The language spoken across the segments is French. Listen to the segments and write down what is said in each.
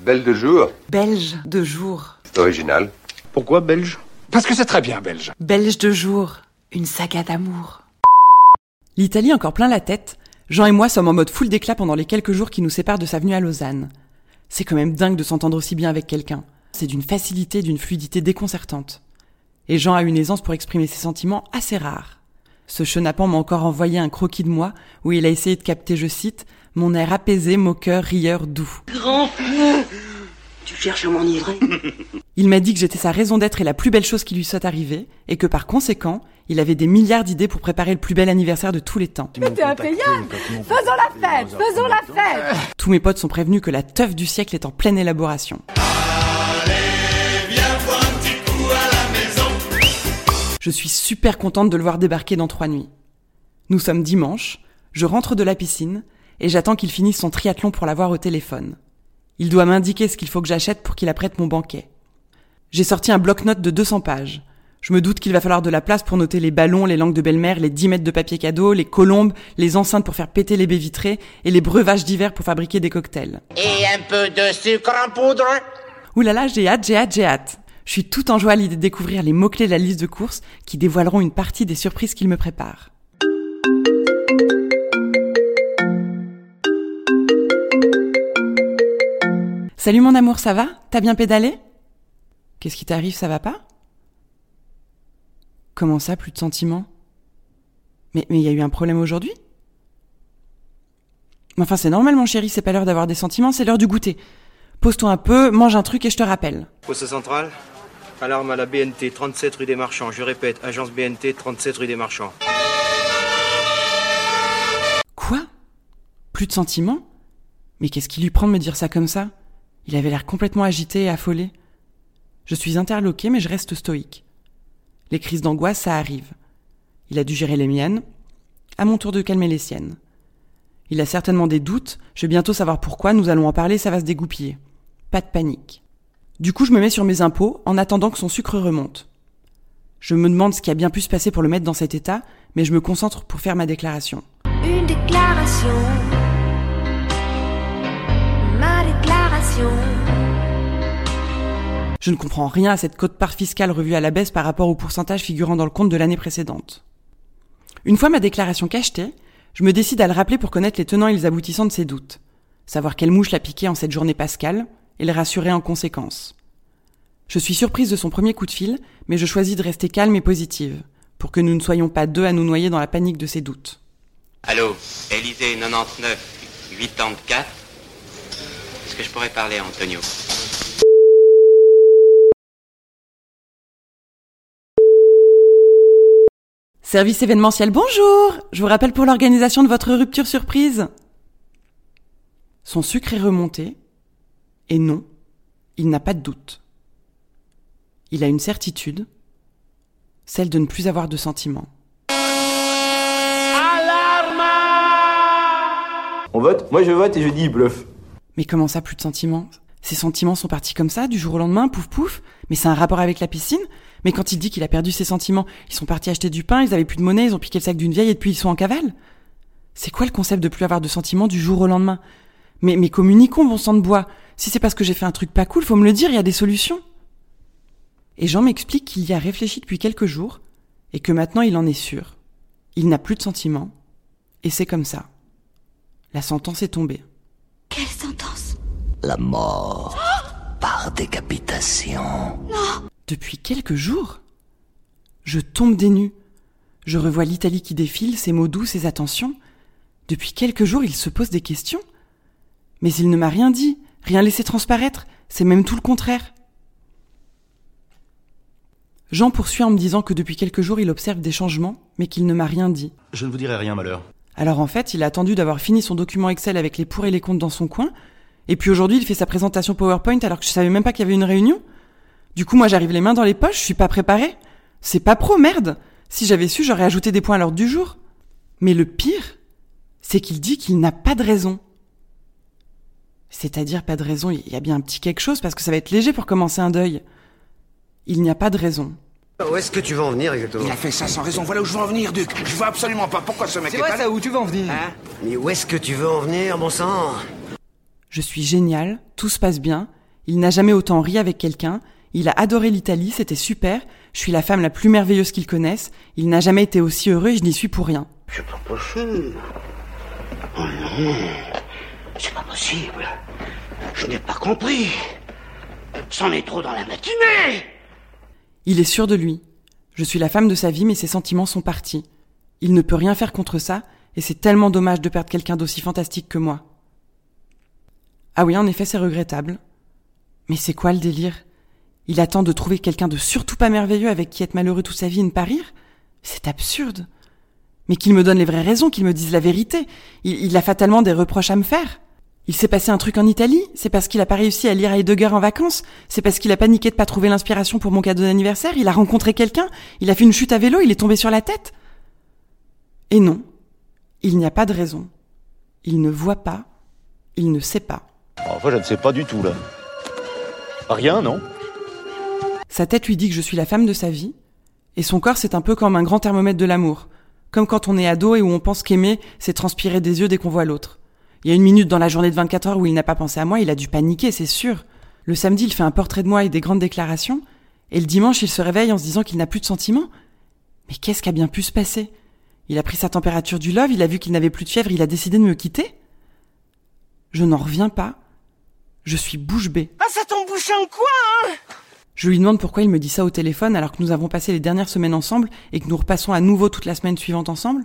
Belle de jour. Belge de jour. C'est original. Pourquoi belge? Parce que c'est très bien belge. Belge de jour. Une saga d'amour. L'Italie encore plein la tête. Jean et moi sommes en mode full d'éclat pendant les quelques jours qui nous séparent de sa venue à Lausanne. C'est quand même dingue de s'entendre aussi bien avec quelqu'un. C'est d'une facilité, d'une fluidité déconcertante. Et Jean a une aisance pour exprimer ses sentiments assez rares. Ce chenapan m'a encore envoyé un croquis de moi où il a essayé de capter, je cite, mon air apaisé, moqueur, rieur, doux. Grand frère Tu cherches à m'enivrer? Il m'a dit que j'étais sa raison d'être et la plus belle chose qui lui soit arrivée, et que par conséquent, il avait des milliards d'idées pour préparer le plus bel anniversaire de tous les temps. T'es impayable Faisons la fête Faisons la fête Tous mes potes sont prévenus que la teuf du siècle est en pleine élaboration. Je suis super contente de le voir débarquer dans trois nuits. Nous sommes dimanche, je rentre de la piscine, et j'attends qu'il finisse son triathlon pour l'avoir au téléphone. Il doit m'indiquer ce qu'il faut que j'achète pour qu'il apprête mon banquet. J'ai sorti un bloc-notes de 200 pages. Je me doute qu'il va falloir de la place pour noter les ballons, les langues de belle-mère, les 10 mètres de papier cadeau, les colombes, les enceintes pour faire péter les baies vitrées et les breuvages d'hiver pour fabriquer des cocktails. Et un peu de sucre en poudre Ouh là là, j'ai hâte, j'ai hâte, j'ai hâte. Je suis tout en joie à l'idée de découvrir les mots-clés de la liste de courses qui dévoileront une partie des surprises qu'il me prépare. Salut mon amour, ça va? T'as bien pédalé? Qu'est-ce qui t'arrive, ça va pas? Comment ça, plus de sentiments? Mais il y a eu un problème aujourd'hui? Enfin, c'est normal mon chéri, c'est pas l'heure d'avoir des sentiments, c'est l'heure du goûter. Pose-toi un peu, mange un truc et je te rappelle. Poste central Alarme à la BNT, 37 rue des Marchands. Je répète, agence BNT, 37 rue des Marchands. Quoi? Plus de sentiments? Mais qu'est-ce qui lui prend de me dire ça comme ça? Il avait l'air complètement agité et affolé. Je suis interloqué, mais je reste stoïque. Les crises d'angoisse, ça arrive. Il a dû gérer les miennes, à mon tour de calmer les siennes. Il a certainement des doutes, je vais bientôt savoir pourquoi, nous allons en parler, ça va se dégoupiller. Pas de panique. Du coup, je me mets sur mes impôts en attendant que son sucre remonte. Je me demande ce qui a bien pu se passer pour le mettre dans cet état, mais je me concentre pour faire ma déclaration. Une déclaration. Ma déclaration. Je ne comprends rien à cette cote-part fiscale revue à la baisse par rapport au pourcentage figurant dans le compte de l'année précédente. Une fois ma déclaration cachetée, je me décide à le rappeler pour connaître les tenants et les aboutissants de ses doutes, savoir quelle mouche l'a piqué en cette journée pascale, et le rassurer en conséquence. Je suis surprise de son premier coup de fil, mais je choisis de rester calme et positive, pour que nous ne soyons pas deux à nous noyer dans la panique de ses doutes. Allô, Élysée 99 84. Est-ce que je pourrais parler à Antonio? Service événementiel, bonjour Je vous rappelle pour l'organisation de votre rupture surprise. Son sucre est remonté, et non, il n'a pas de doute. Il a une certitude, celle de ne plus avoir de sentiments. On vote? Moi je vote et je dis bluff. Mais comment ça, plus de sentiments? Ces sentiments sont partis comme ça, du jour au lendemain, pouf pouf Mais c'est un rapport avec la piscine Mais quand il dit qu'il a perdu ses sentiments, ils sont partis acheter du pain, ils avaient plus de monnaie, ils ont piqué le sac d'une vieille et depuis ils sont en cavale C'est quoi le concept de plus avoir de sentiments du jour au lendemain? Mais, mais communiquons, bon sang de bois. Si c'est parce que j'ai fait un truc pas cool, faut me le dire, il y a des solutions. Et Jean m'explique qu'il y a réfléchi depuis quelques jours, et que maintenant il en est sûr. Il n'a plus de sentiments, et c'est comme ça. La sentence est tombée. Quelle sentence? La mort par décapitation. Depuis quelques jours Je tombe des nues. Je revois l'Italie qui défile, ses mots doux, ses attentions. Depuis quelques jours, il se pose des questions. Mais il ne m'a rien dit, rien laissé transparaître, c'est même tout le contraire. Jean poursuit en me disant que depuis quelques jours il observe des changements, mais qu'il ne m'a rien dit. Je ne vous dirai rien, malheur. Alors en fait, il a attendu d'avoir fini son document Excel avec les pour et les contre dans son coin, et puis aujourd'hui il fait sa présentation PowerPoint alors que je savais même pas qu'il y avait une réunion. Du coup, moi j'arrive les mains dans les poches, je suis pas préparée. C'est pas pro, merde. Si j'avais su, j'aurais ajouté des points à l'ordre du jour. Mais le pire, c'est qu'il dit qu'il n'a pas de raison. C'est-à-dire pas de raison, il y a bien un petit quelque chose parce que ça va être léger pour commencer un deuil. Il n'y a pas de raison. Où est-ce que tu veux en venir exactement Il a fait ça sans raison. Voilà où je veux en venir, Duc. Je vois absolument pas pourquoi ce mec C'est est vrai allé- ça, où tu veux en venir? Hein? Mais où est-ce que tu veux en venir, bon sang? Je suis génial, tout se passe bien, il n'a jamais autant ri avec quelqu'un, il a adoré l'Italie, c'était super, je suis la femme la plus merveilleuse qu'il connaisse, il n'a jamais été aussi heureux et je n'y suis pour rien. C'est pas possible. Oh non, c'est pas possible. Je n'ai pas compris. C'en est trop dans la matinée. Il est sûr de lui. Je suis la femme de sa vie, mais ses sentiments sont partis. Il ne peut rien faire contre ça, et c'est tellement dommage de perdre quelqu'un d'aussi fantastique que moi. Ah oui, en effet, c'est regrettable. Mais c'est quoi le délire? Il attend de trouver quelqu'un de surtout pas merveilleux avec qui être malheureux toute sa vie et ne pas rire? C'est absurde. Mais qu'il me donne les vraies raisons, qu'il me dise la vérité. Il, il a fatalement des reproches à me faire. Il s'est passé un truc en Italie C'est parce qu'il a pas réussi à lire Heidegger en vacances C'est parce qu'il a paniqué de pas trouver l'inspiration pour mon cadeau d'anniversaire Il a rencontré quelqu'un Il a fait une chute à vélo Il est tombé sur la tête Et non, il n'y a pas de raison. Il ne voit pas, il ne sait pas. Enfin, je ne sais pas du tout, là. Rien, non Sa tête lui dit que je suis la femme de sa vie, et son corps c'est un peu comme un grand thermomètre de l'amour, comme quand on est ado et où on pense qu'aimer, c'est transpirer des yeux dès qu'on voit l'autre. Il y a une minute dans la journée de 24 heures où il n'a pas pensé à moi, il a dû paniquer, c'est sûr. Le samedi, il fait un portrait de moi et des grandes déclarations, et le dimanche, il se réveille en se disant qu'il n'a plus de sentiments. Mais qu'est-ce qui a bien pu se passer? Il a pris sa température du love, il a vu qu'il n'avait plus de fièvre, il a décidé de me quitter Je n'en reviens pas. Je suis bouche bée. Ah, ça tombe bouche en quoi, hein Je lui demande pourquoi il me dit ça au téléphone alors que nous avons passé les dernières semaines ensemble et que nous repassons à nouveau toute la semaine suivante ensemble.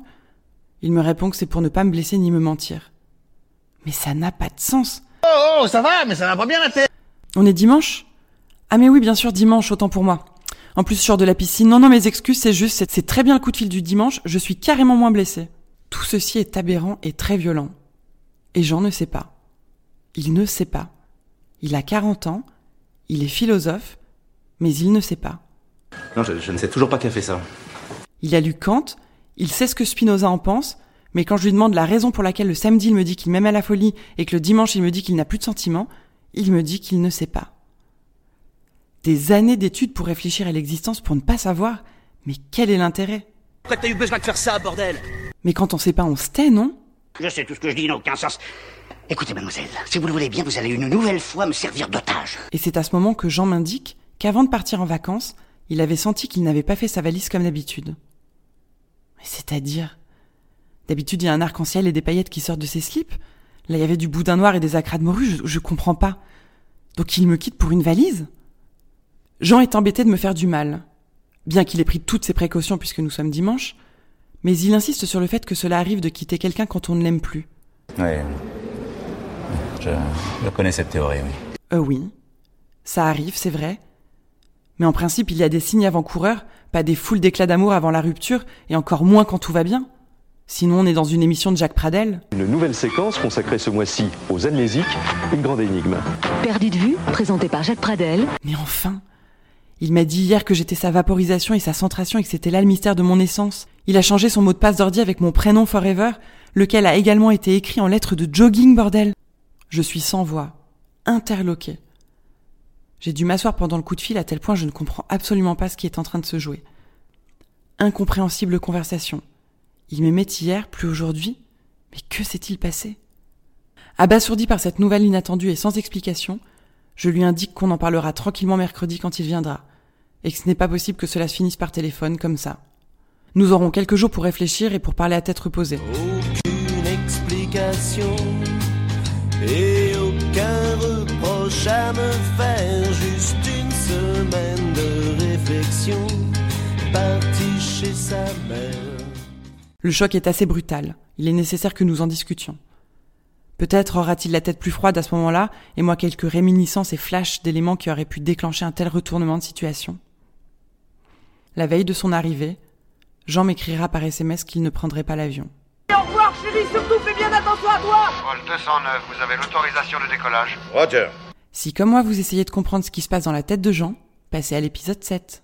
Il me répond que c'est pour ne pas me blesser ni me mentir. Mais ça n'a pas de sens. Oh, oh, ça va, mais ça va pas bien la tête. On est dimanche? Ah mais oui, bien sûr, dimanche, autant pour moi. En plus, je sors de la piscine. Non, non, mes excuses, c'est juste, c'est- c'est très bien le coup de fil du dimanche, je suis carrément moins blessée. Tout ceci est aberrant et très violent. Et Jean ne sait pas. Il ne sait pas. Il a 40 ans, il est philosophe, mais il ne sait pas. Non, je, je ne sais toujours pas qui a fait ça. Il a lu Kant, il sait ce que Spinoza en pense, mais quand je lui demande la raison pour laquelle le samedi il me dit qu'il m'aime à la folie et que le dimanche il me dit qu'il n'a plus de sentiments, il me dit qu'il ne sait pas. Des années d'études pour réfléchir à l'existence pour ne pas savoir, mais quel est l'intérêt? Pourquoi t'as eu besoin de faire ça, bordel Mais quand on sait pas, on se tait, non? Je sais, tout ce que je dis n'a aucun sens. Écoutez, mademoiselle, si vous le voulez bien, vous allez une nouvelle fois me servir d'otage. Et c'est à ce moment que Jean m'indique qu'avant de partir en vacances, il avait senti qu'il n'avait pas fait sa valise comme d'habitude. Mais c'est-à-dire D'habitude, il y a un arc-en-ciel et des paillettes qui sortent de ses slips. Là, il y avait du boudin noir et des acras de morue, je, je comprends pas. Donc il me quitte pour une valise Jean est embêté de me faire du mal. Bien qu'il ait pris toutes ses précautions puisque nous sommes dimanche, mais il insiste sur le fait que cela arrive de quitter quelqu'un quand on ne l'aime plus. Ouais. Je, je connais cette théorie, oui. Euh oui. Ça arrive, c'est vrai. Mais en principe, il y a des signes avant-coureurs, pas des foules d'éclats d'amour avant la rupture, et encore moins quand tout va bien. Sinon, on est dans une émission de Jacques Pradel. Une nouvelle séquence consacrée ce mois-ci aux amnésiques, une grande énigme. Perdu de vue, présenté par Jacques Pradel. Mais enfin Il m'a dit hier que j'étais sa vaporisation et sa centration et que c'était là le mystère de mon essence. Il a changé son mot de passe d'ordi avec mon prénom Forever, lequel a également été écrit en lettres de jogging, bordel. Je suis sans voix, interloqué. J'ai dû m'asseoir pendant le coup de fil à tel point je ne comprends absolument pas ce qui est en train de se jouer. Incompréhensible conversation. Il m'aimait hier, plus aujourd'hui. Mais que s'est-il passé? Abasourdi par cette nouvelle inattendue et sans explication, je lui indique qu'on en parlera tranquillement mercredi quand il viendra, et que ce n'est pas possible que cela se finisse par téléphone comme ça. Nous aurons quelques jours pour réfléchir et pour parler à tête reposée. Aucune explication et aucun reproche à me faire, juste une semaine de réflexion, chez sa mère. Le choc est assez brutal, il est nécessaire que nous en discutions. Peut-être aura-t-il la tête plus froide à ce moment-là, et moi quelques réminiscences et flashs d'éléments qui auraient pu déclencher un tel retournement de situation. La veille de son arrivée, Jean m'écrira par SMS qu'il ne prendrait pas l'avion. Au revoir, chérie, surtout fais bien attention à toi Vol 209, vous avez l'autorisation de décollage. Roger. Si comme moi vous essayez de comprendre ce qui se passe dans la tête de Jean, passez à l'épisode 7.